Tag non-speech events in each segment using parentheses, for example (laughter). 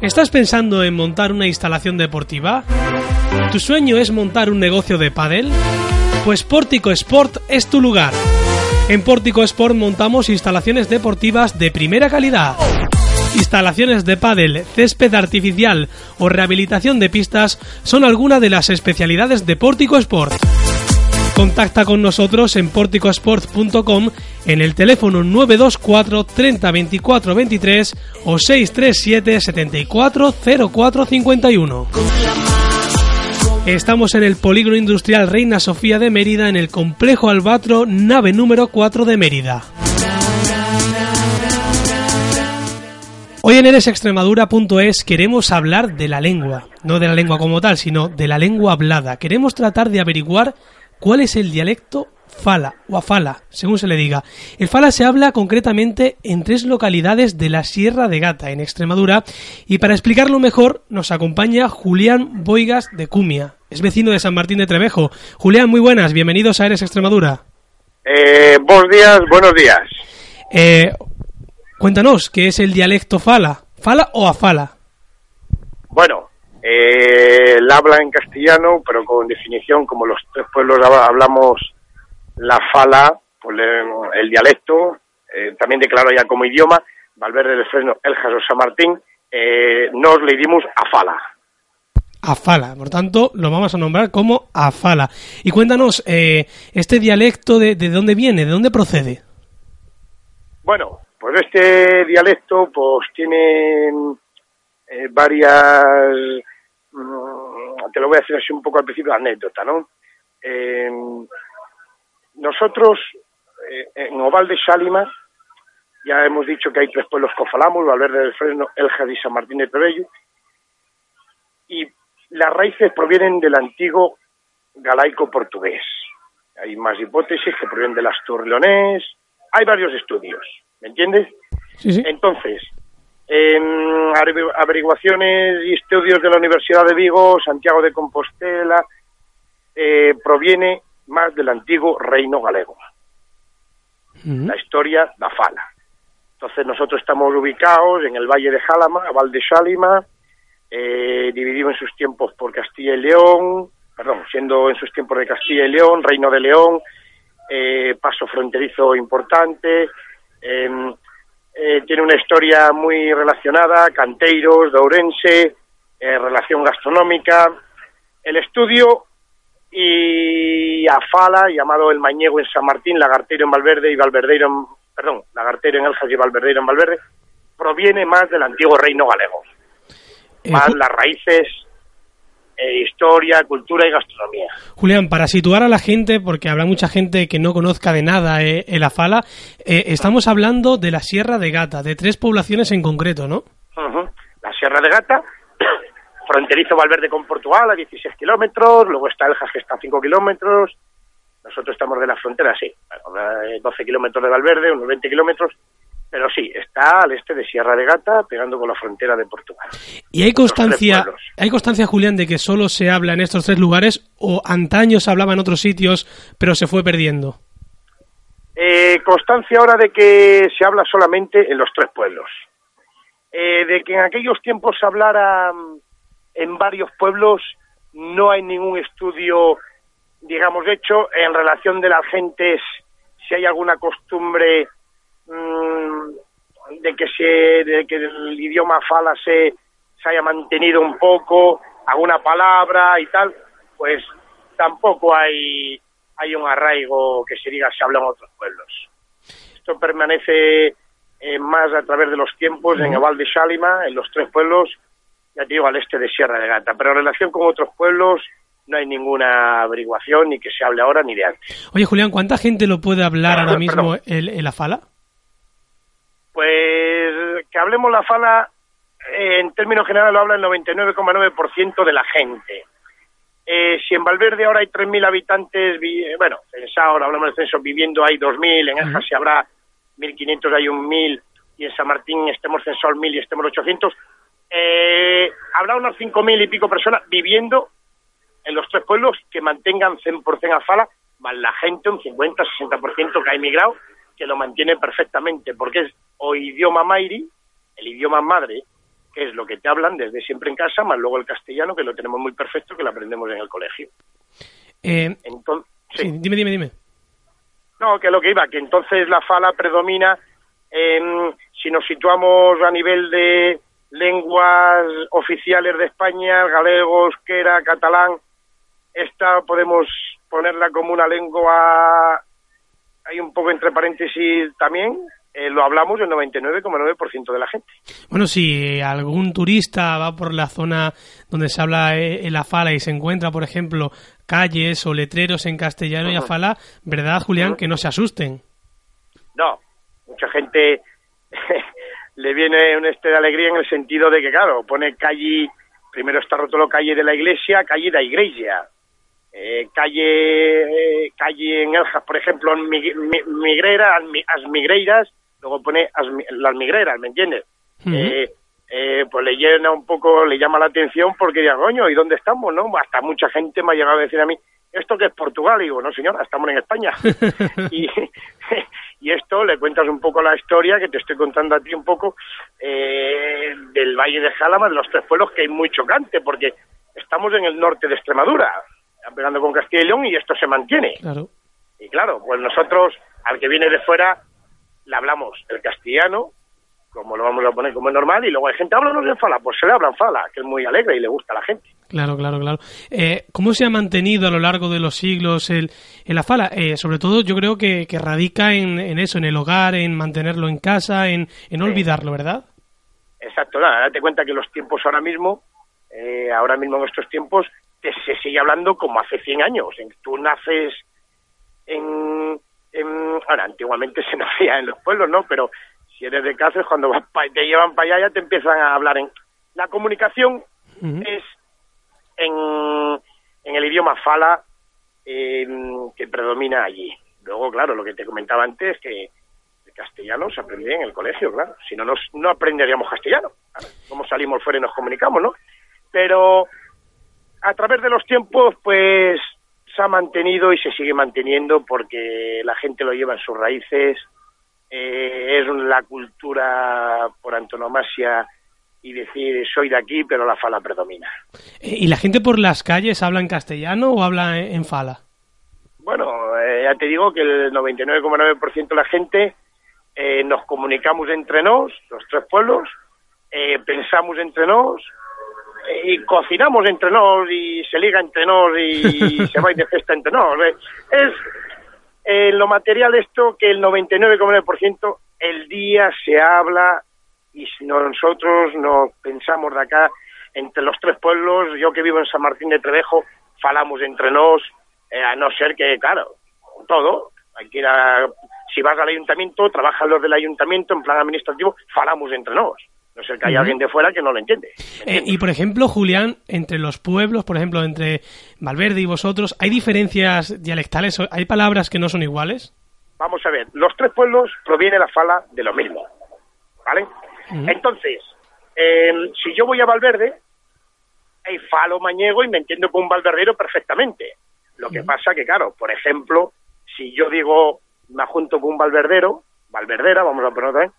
¿Estás pensando en montar una instalación deportiva? ¿Tu sueño es montar un negocio de pádel? Pues Pórtico Sport es tu lugar. En Pórtico Sport montamos instalaciones deportivas de primera calidad. Instalaciones de pádel, césped artificial o rehabilitación de pistas son algunas de las especialidades de Pórtico Sport. Contacta con nosotros en porticosport.com en el teléfono 924 30 24 23 o 637 74 04 51. Estamos en el Polígono Industrial Reina Sofía de Mérida en el Complejo Albatro, nave número 4 de Mérida. Hoy en eresextremadura.es queremos hablar de la lengua, no de la lengua como tal, sino de la lengua hablada. Queremos tratar de averiguar cuál es el dialecto fala o afala, según se le diga. El fala se habla concretamente en tres localidades de la Sierra de Gata, en Extremadura, y para explicarlo mejor nos acompaña Julián Boigas de Cumia. Es vecino de San Martín de Trevejo. Julián, muy buenas, bienvenidos a Eres Extremadura. Eh, buenos días, buenos días. Eh, cuéntanos, ¿qué es el dialecto fala? ¿Fala o afala? Bueno, eh, él habla en castellano, pero con definición, como los tres pueblos hablamos la fala, pues, el dialecto, eh, también declaro ya como idioma, Valverde del Fresno, Eljas o San Martín, eh, nos le dimos a fala. Afala, por tanto, lo vamos a nombrar como Afala. Y cuéntanos, eh, este dialecto, de, de, dónde viene? ¿De dónde procede? Bueno, pues este dialecto pues tiene eh, varias... Mm, te lo voy a decir así un poco al principio, anécdota, ¿no? Eh, nosotros, eh, en Oval de Sálima, ya hemos dicho que hay tres pueblos que falamos, Valverde del Fresno, Eljas y San Martín de Trebello, y las raíces provienen del antiguo galaico portugués. Hay más hipótesis que provienen del astur-leonés, hay varios estudios, ¿me entiendes? Sí, sí. Entonces, en averiguaciones y estudios de la Universidad de Vigo, Santiago de Compostela, eh, proviene más del antiguo reino galego. La historia da fala. Entonces nosotros estamos ubicados en el Valle de Jálama, a Val de Sálima, eh, dividido en sus tiempos por Castilla y León, perdón, siendo en sus tiempos de Castilla y León, Reino de León, eh, paso fronterizo importante, em, eh, tiene una historia muy relacionada, canteiros, de Ourense, eh, relación gastronómica. El estudio y a Fala, llamado El Mañego en San Martín, Lagartero en Valverde y Valverdeiro en, perdón, Lagartero en Eljas y Valverdeiro en Valverde, proviene más del antiguo reino galego. Eh, más las raíces, eh, historia, cultura y gastronomía. Julián, para situar a la gente, porque habrá mucha gente que no conozca de nada eh, el afala, eh, estamos hablando de la Sierra de Gata, de tres poblaciones en concreto, ¿no? Ujú. La Sierra de Gata, (coughs) fronterizo Valverde con Portugal a 16 kilómetros, luego está Eljas que está a 5 kilómetros, nosotros estamos de la frontera, sí, eh, 12 kilómetros de Valverde, unos 20 kilómetros, pero sí, está al este de Sierra de Gata, pegando con la frontera de Portugal. Y hay constancia, hay constancia, Julián, de que solo se habla en estos tres lugares o antaño se hablaba en otros sitios, pero se fue perdiendo. Eh, constancia ahora de que se habla solamente en los tres pueblos. Eh, de que en aquellos tiempos se hablara mm, en varios pueblos, no hay ningún estudio, digamos, hecho en relación de las gentes, si hay alguna costumbre mm, de que se, de que el idioma fala se, se haya mantenido un poco, alguna palabra y tal, pues tampoco hay, hay un arraigo que se diga se habla en otros pueblos. Esto permanece eh, más a través de los tiempos en el Val de Sálima, en los tres pueblos, ya te digo, al este de Sierra de Gata. Pero en relación con otros pueblos no hay ninguna averiguación, ni que se hable ahora ni de antes. Oye, Julián, ¿cuánta gente lo puede hablar ahora Perdón. mismo el, el afala? Pues que hablemos la fala, eh, en términos generales lo habla el 99,9% de la gente. Eh, si en Valverde ahora hay 3.000 habitantes, eh, bueno, en ahora hablamos del censo, viviendo hay 2.000, en Eljas si habrá 1.500, hay un 1.000, y en San Martín estemos censados 1.000 y estemos 800, eh, habrá unos 5.000 y pico personas viviendo en los tres pueblos que mantengan 100% a fala, más la gente, un 50-60% que ha emigrado, que lo mantiene perfectamente, porque es o idioma mairi, el idioma madre que es lo que te hablan desde siempre en casa, más luego el castellano, que lo tenemos muy perfecto, que lo aprendemos en el colegio. Eh, entonces, sí. dime, dime, dime. No, que lo que iba, que entonces la fala predomina, en, si nos situamos a nivel de lenguas oficiales de España, galego, euskera, catalán, esta podemos ponerla como una lengua, hay un poco entre paréntesis también, eh, lo hablamos el 99,9% de la gente. Bueno, si algún turista va por la zona donde se habla eh, la fala y se encuentra, por ejemplo, calles o letreros en castellano y a fala, ¿verdad, Julián? Que no se asusten. No, mucha gente (laughs) le viene un este de alegría en el sentido de que, claro, pone calle, primero está roto la calle de la iglesia, calle de la iglesia. Eh, calle eh, calle en Eljas, por ejemplo, en Migrera, as Migreiras, luego pone las Migreras, ¿me entiendes? eh, eh, pues le llena un poco, le llama la atención porque diga, coño, ¿y dónde estamos? no Hasta mucha gente me ha llegado a decir a mí, ¿esto que es Portugal? Y digo, no señor, estamos en España. (laughs) y, (laughs) y esto le cuentas un poco la historia que te estoy contando a ti un poco eh, del Valle de Jalama, de los tres pueblos, que es muy chocante porque estamos en el norte de Extremadura, pegando con Castilla y León y esto se mantiene. Claro. Y claro, pues nosotros, al que viene de fuera, le hablamos el castellano, como lo vamos a poner como es normal, y luego hay gente, háblanos en fala, pues se le habla en fala, que es muy alegre y le gusta a la gente. Claro, claro, claro. Eh, ¿Cómo se ha mantenido a lo largo de los siglos el, la fala? Eh, sobre todo yo creo que, que radica en, en, eso, en el hogar, en mantenerlo en casa, en, en olvidarlo, ¿verdad? Exacto, nada, date cuenta que los tiempos ahora mismo, eh, ahora mismo en estos tiempos, se sigue hablando como hace 100 años. Tú naces en, en... Ahora, antiguamente se (laughs) nacía en los pueblos, ¿no? Pero si eres de Cáceres, cuando te llevan para allá ya te empiezan a hablar en... La comunicación es en, en, el idioma fala que predomina allí. Luego, claro, lo que te comentaba antes, que el castellano se aprende en el colegio, claro. Si no, nos, no aprenderíamos castellano. Como salimos fuera y nos comunicamos, no? Pero a través de los tiempos, pues se ha mantenido y se sigue manteniendo porque la gente lo lleva en sus raíces, eh, es la cultura por antonomasia y decir soy de aquí, pero la fala predomina. Eh, ¿Y la gente por las calles habla en castellano o habla en fala? Bueno, eh, ya te digo que el 99,9% de la gente nos comunicamos entre nos, los tres pueblos, pensamos entre nos, y cocinamos entre nos y se liga entre nos y (laughs) se va de fiesta entre nos. Es en lo material esto que el 99,9% el día se habla y si nosotros nos pensamos de acá entre los tres pueblos, yo que vivo en San Martín de Trevejo, falamos entre nos, eh, a no ser que, claro, todo, hay que ir a, si vas al ayuntamiento, trabajan los del ayuntamiento en plan administrativo, falamos entre nos. No sé que hay alguien de fuera que no lo entiende. Eh, y por ejemplo, Julián, entre los pueblos, por ejemplo, entre Valverde y vosotros, ¿hay diferencias dialectales? ¿Hay palabras que no son iguales? Vamos a ver, los tres pueblos proviene la fala de lo mismo, ¿vale? Entonces, eh, si yo voy a Valverde, hay falo mañego y me entiendo con un valverdero perfectamente. Lo que pasa que, claro, por ejemplo, si yo digo, me junto con un valverdero, valverdera, vamos a poner otra vez,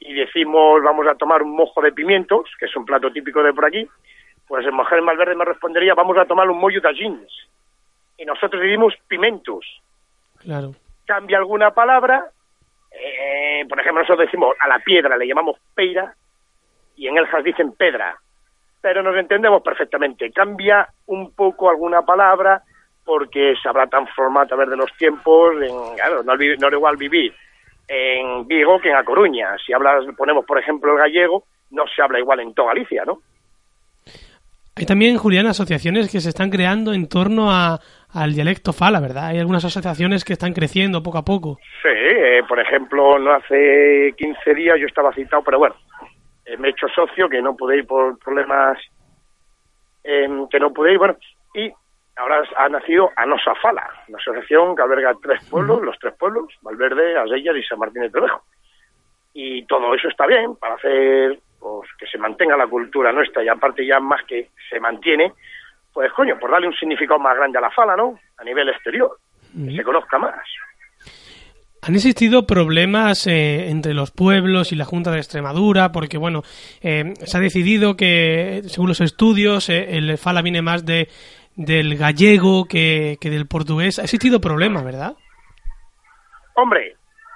y decimos vamos a tomar un mojo de pimientos, que es un plato típico de por aquí, pues el mujer Malverde me respondería vamos a tomar un mollo de jeans. Y nosotros decimos pimentos. Claro. Cambia alguna palabra, eh, por ejemplo nosotros decimos a la piedra le llamamos peira y en Eljas dicen pedra. Pero nos entendemos perfectamente. Cambia un poco alguna palabra porque se habrá transformado a través de los tiempos. En, claro, no, no es igual vivir en Vigo que en A Coruña. Si hablas, ponemos por ejemplo el gallego, no se habla igual en toda Galicia, ¿no? Hay también, Julián, asociaciones que se están creando en torno a, al dialecto fala, ¿verdad? Hay algunas asociaciones que están creciendo poco a poco. Sí, eh, por ejemplo, no hace 15 días yo estaba citado, pero bueno, eh, me he hecho socio, que no pude ir por problemas, eh, que no pude ir, bueno, y ahora ha nacido Anosa Fala, una asociación que alberga tres pueblos, los tres pueblos, Valverde, Asellas y San Martín de Trevejo. Y todo eso está bien para hacer pues, que se mantenga la cultura nuestra y aparte ya más que se mantiene, pues coño, por darle un significado más grande a la fala, ¿no? A nivel exterior, que se conozca más. Han existido problemas eh, entre los pueblos y la Junta de Extremadura, porque bueno, eh, se ha decidido que, según los estudios, eh, el Fala viene más de del gallego que, que del portugués. Ha existido problemas, ¿verdad? Hombre,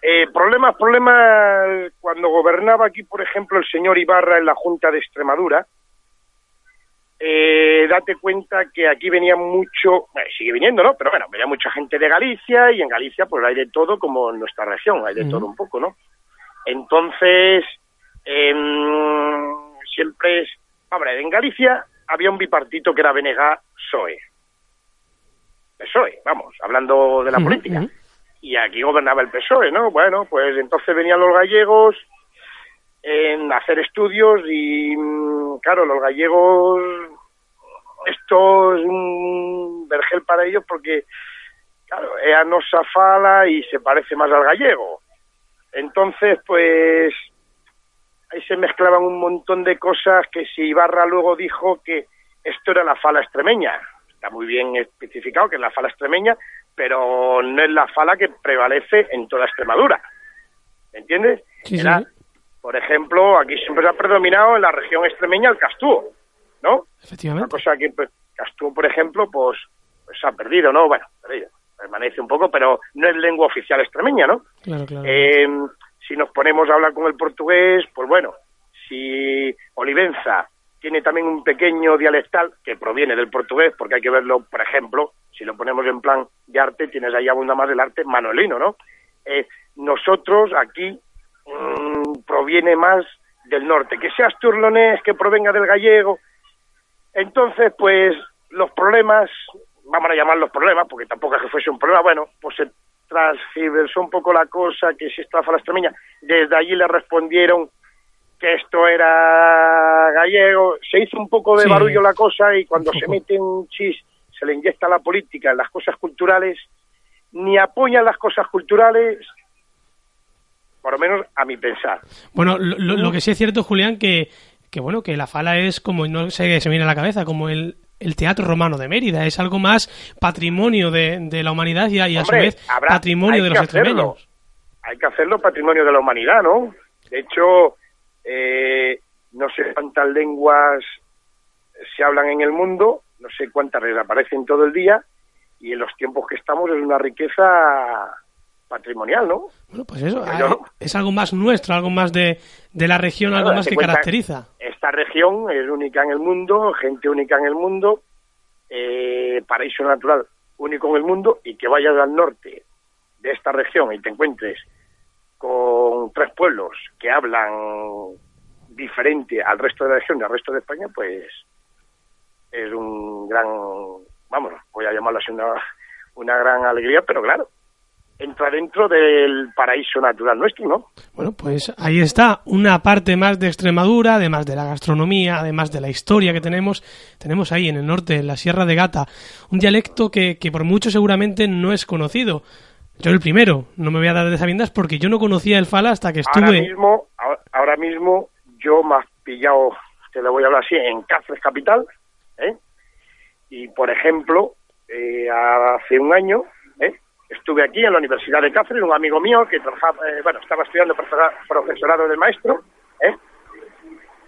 eh, problemas, problemas, cuando gobernaba aquí, por ejemplo, el señor Ibarra en la Junta de Extremadura, eh, date cuenta que aquí venía mucho, bueno, sigue viniendo, ¿no? Pero bueno, venía mucha gente de Galicia y en Galicia pues hay de todo como en nuestra región, hay de todo un poco, ¿no? Entonces, em, siempre es, hombre, en Galicia había un bipartito que era Benega-PSOE. PSOE, vamos, hablando de la política. Y aquí gobernaba el PSOE, ¿no? Bueno, pues entonces venían los gallegos en hacer estudios y, mm, claro, los gallegos, esto es un vergel para ellos porque, claro, ella no se afala y se parece más al gallego. Entonces, pues, ahí se mezclaban un montón de cosas que si Ibarra luego dijo que esto era la fala extremeña. Está muy bien especificado que es la fala extremeña, pero no es la fala que prevalece en toda Extremadura. ¿Me entiendes? Sí, Era, sí. por ejemplo, aquí siempre ha predominado en la región extremeña el castúo, ¿no? Una Efectivamente. cosa que pues, Castúo, por ejemplo, pues, pues se ha perdido, ¿no? Bueno, perdido, permanece un poco, pero no es lengua oficial extremeña, ¿no? Claro, claro. Eh, si nos ponemos a hablar con el portugués, pues bueno, si Olivenza tiene también un pequeño dialectal que proviene del portugués, porque hay que verlo, por ejemplo, si lo ponemos en plan de arte, tienes ahí abunda más del arte manuelino, ¿no? Eh, nosotros aquí mm, proviene más del norte, que sea asturlonés, que provenga del gallego. Entonces, pues los problemas, vamos a llamarlos problemas, porque tampoco es que fuese un problema, bueno, pues se transgiversó un poco la cosa, que si esta fala extremeña, desde allí le respondieron que esto era gallego, se hizo un poco de Sí. barullo la cosa y cuando se mete un chis, se le inyecta la política en las cosas culturales, ni apoyan las cosas culturales, por lo menos a mi pensar. Bueno, lo, lo- que sí es cierto, Julián, que, que bueno, que la fala es como, no se me viene a la cabeza, como el, el teatro romano de Mérida, es algo más patrimonio de, de la humanidad y a, y a Hombre, su vez habrá- patrimonio de los extremeños. hay que hacerlo patrimonio de la humanidad, ¿no? De hecho, eh, no sé cuántas lenguas se hablan en el mundo, no sé cuántas desaparecen todo el día, y en los tiempos que estamos es una riqueza patrimonial, ¿no? Bueno, pues eso, es algo más nuestro, algo más de, de la región, algo más que cuenta, caracteriza. Esta región es única en el mundo, gente única en el mundo, eh, paraíso natural único en el mundo, y que vayas al norte de esta región y te encuentres con tres pueblos que hablan diferente al resto de la región y al resto de España, pues es un gran, vamos, voy a llamarlo así una, una gran alegría, pero claro, entra dentro del paraíso natural nuestro, ¿no? Bueno, pues ahí está, una parte más de Extremadura, además de la gastronomía, además de la historia que tenemos, tenemos ahí en el norte, en la Sierra de Gata, un dialecto que, que por mucho seguramente no es conocido. Yo el primero, no me voy a dar de sabiendas porque yo no conocía el Fala hasta que Ahora estuve... mismo, ahora- ahora mismo yo me has pillado, te lo voy a hablar así, en Cáceres Capital, ¿eh? Y, por ejemplo, eh, hace un año. Estuve aquí en la Universidad de Cáceres, un amigo mío que trabajaba, eh, bueno, estaba estudiando profesora- profesorado de maestro, ¿eh?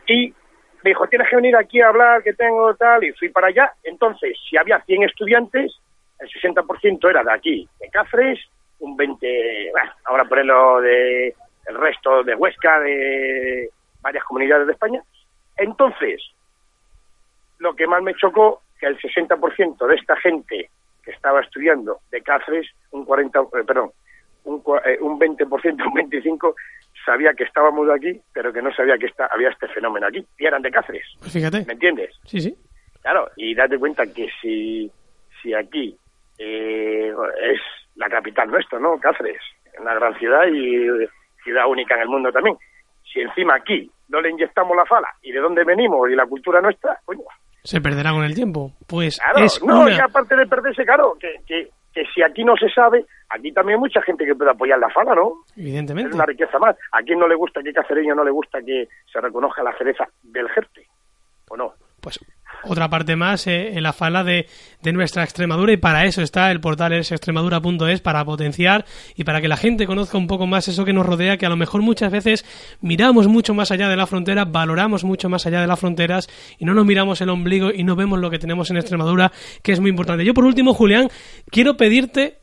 Y me dijo, tienes que venir aquí a hablar, que tengo tal, y fui para allá. Entonces, si había 100 estudiantes, el 60% era de aquí, de Cáceres, un 20, bueno, ahora ponerlo de el resto de Huesca, de varias comunidades de España. Entonces, lo que más me chocó, que el 60% de esta gente que estaba estudiando de Cáceres, un 40, eh, perdón, un, eh, un 20%, un 25%, sabía que estábamos aquí, pero que no sabía que esta, había este fenómeno aquí, y eran de Cáceres, Pues fíjate, ¿me entiendes? sí, sí. Claro, y date cuenta que si, si aquí eh, es la capital nuestra, ¿no? Cáceres, una gran ciudad y ciudad única en el mundo también. Si encima aquí no le inyectamos la fala y de dónde venimos y la cultura nuestra, coño, Se perderá con el tiempo. Pues claro, es no, una... y aparte de perderse, claro, que, que, que si aquí no se sabe, aquí también hay mucha gente que puede apoyar la fala, ¿no? Es Evidentemente. una riqueza más. ¿A quién no le gusta, qué cacereño no le gusta que se reconozca la cereza del Jerte? ¿O no? Pues otra parte más eh, en la fala de, de, nuestra Extremadura y para eso está el portal extremadura.es para potenciar y para que la gente conozca un poco más eso que nos rodea, que a lo mejor muchas veces miramos mucho más allá de la frontera, valoramos mucho más allá de las fronteras y no nos miramos el ombligo y no vemos lo que tenemos en Extremadura, que es muy importante. Yo por último, Julián, quiero pedirte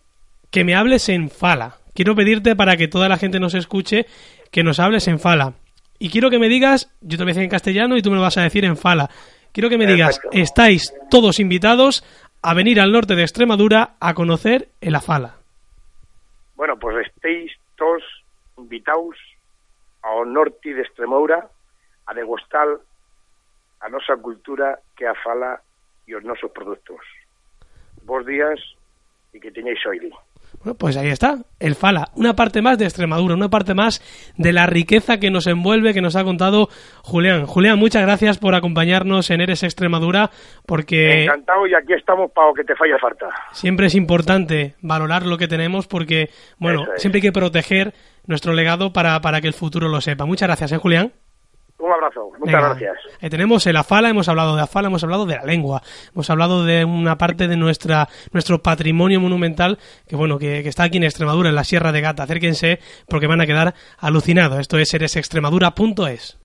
que me hables en fala. Quiero pedirte para que toda la gente nos escuche que nos hables en fala. Y quiero que me digas, yo te voy a decir en castellano y tú me lo vas a decir en fala. Quiero que me digas, estáis todos invitados a venir al norte de Extremadura a conocer el Afala. Bueno, pues estéis todos invitados ao norte de Extremadura a degustar a nosa cultura que a fala e os nosos produtos. Bos días e que teñáis oído. Bueno, pues ahí está, el Fala, una parte más de Extremadura, una parte más de la riqueza que nos envuelve, que nos ha contado Julián. Julián, muchas gracias por acompañarnos en Eres Extremadura, porque... Encantado y aquí estamos para lo que te falla falta. Siempre es importante valorar lo que tenemos porque, bueno, siempre hay que proteger nuestro legado para, para que el futuro lo sepa. Muchas gracias, ¿eh, Julián? Un abrazo, muchas gracias. Ahí tenemos el Afala, hemos hablado de Afala, hemos hablado de la lengua, hemos hablado de una parte de nuestra nuestro patrimonio monumental que bueno que, que está aquí en Extremadura, en la Sierra de Gata. Acérquense porque van a quedar alucinados. Esto es eresextremadura.es.